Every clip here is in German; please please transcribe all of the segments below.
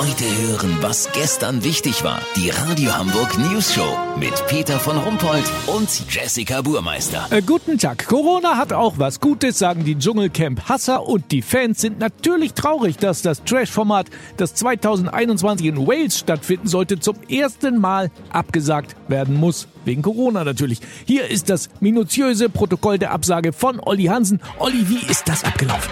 Heute hören, was gestern wichtig war. Die Radio Hamburg News Show mit Peter von Rumpold und Jessica Burmeister. Äh, guten Tag. Corona hat auch was Gutes, sagen die Dschungelcamp-Hasser und die Fans sind natürlich traurig, dass das Trash-Format, das 2021 in Wales stattfinden sollte, zum ersten Mal abgesagt werden muss. Wegen Corona natürlich. Hier ist das minutiöse Protokoll der Absage von Olli Hansen. Olli, wie ist das abgelaufen?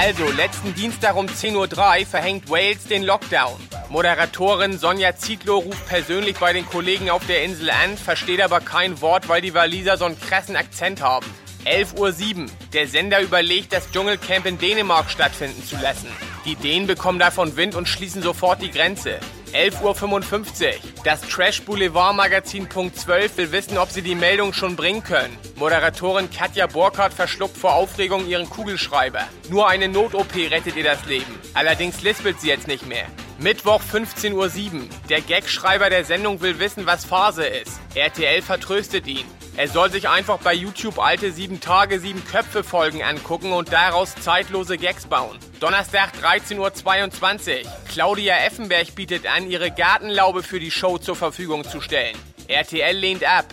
Also, letzten Dienstag um 10.03 Uhr verhängt Wales den Lockdown. Moderatorin Sonja Zietlow ruft persönlich bei den Kollegen auf der Insel an, versteht aber kein Wort, weil die Waliser so einen krassen Akzent haben. 11.07 Uhr. Der Sender überlegt, das Dschungelcamp in Dänemark stattfinden zu lassen. Die Dänen bekommen davon Wind und schließen sofort die Grenze. 11.55 Uhr. Das Trash Boulevard Magazin Punkt 12 will wissen, ob sie die Meldung schon bringen können. Moderatorin Katja Burkhardt verschluckt vor Aufregung ihren Kugelschreiber. Nur eine Not-OP rettet ihr das Leben. Allerdings lispelt sie jetzt nicht mehr. Mittwoch 15.07 Uhr. Der Gagschreiber der Sendung will wissen, was Phase ist. RTL vertröstet ihn. Er soll sich einfach bei YouTube alte 7 Tage, 7 Köpfe Folgen angucken und daraus zeitlose Gags bauen. Donnerstag 13.22 Uhr. Claudia Effenberg bietet an, ihre Gartenlaube für die Show zur Verfügung zu stellen. RTL lehnt ab.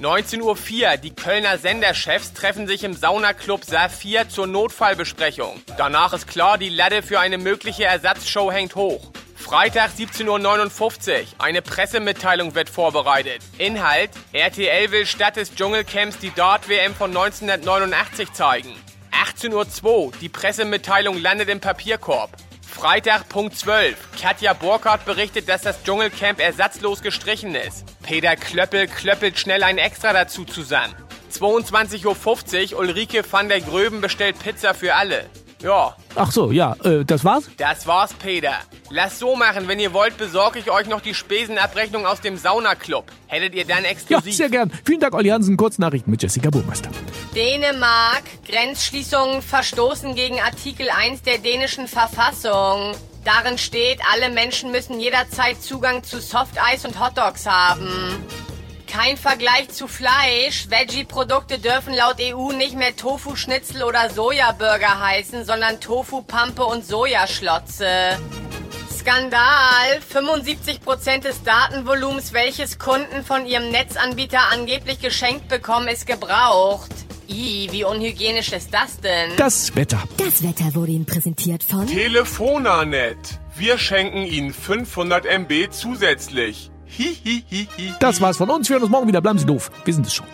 19.04 Uhr. Die Kölner Senderchefs treffen sich im Saunaclub Saphir zur Notfallbesprechung. Danach ist klar, die Latte für eine mögliche Ersatzshow hängt hoch. Freitag 17.59 Uhr. Eine Pressemitteilung wird vorbereitet. Inhalt: RTL will statt des Dschungelcamps die Dart-WM von 1989 zeigen. 18.02 Uhr. Die Pressemitteilung landet im Papierkorb. Freitag, Punkt 12. Katja Burkhardt berichtet, dass das Dschungelcamp ersatzlos gestrichen ist. Peter Klöppel klöppelt schnell ein Extra dazu zusammen. 22.50 Uhr. Ulrike van der Gröben bestellt Pizza für alle. Ja. Ach so, ja, äh, das war's? Das war's, Peter. Lass so machen, wenn ihr wollt, besorge ich euch noch die Spesenabrechnung aus dem Saunaclub. Hättet ihr dann exklusiv... Ja, sehr gern. Vielen Dank, Olli Hansen. Kurznachrichten mit Jessica Burmeister. Dänemark. Grenzschließungen verstoßen gegen Artikel 1 der dänischen Verfassung. Darin steht, alle Menschen müssen jederzeit Zugang zu Softeis und Hotdogs haben. Kein Vergleich zu Fleisch. Veggie-Produkte dürfen laut EU nicht mehr Tofu-Schnitzel oder Sojaburger heißen, sondern Tofu-Pampe und Sojaschlotze. Skandal! 75% des Datenvolumens, welches Kunden von ihrem Netzanbieter angeblich geschenkt bekommen, ist gebraucht. Ih, wie unhygienisch ist das denn? Das Wetter. Das Wetter wurde Ihnen präsentiert von Telefonanet. Wir schenken Ihnen 500 MB zusätzlich. Das war's von uns. Wir hören uns morgen wieder. Bleiben Sie doof. Wir sind es schon.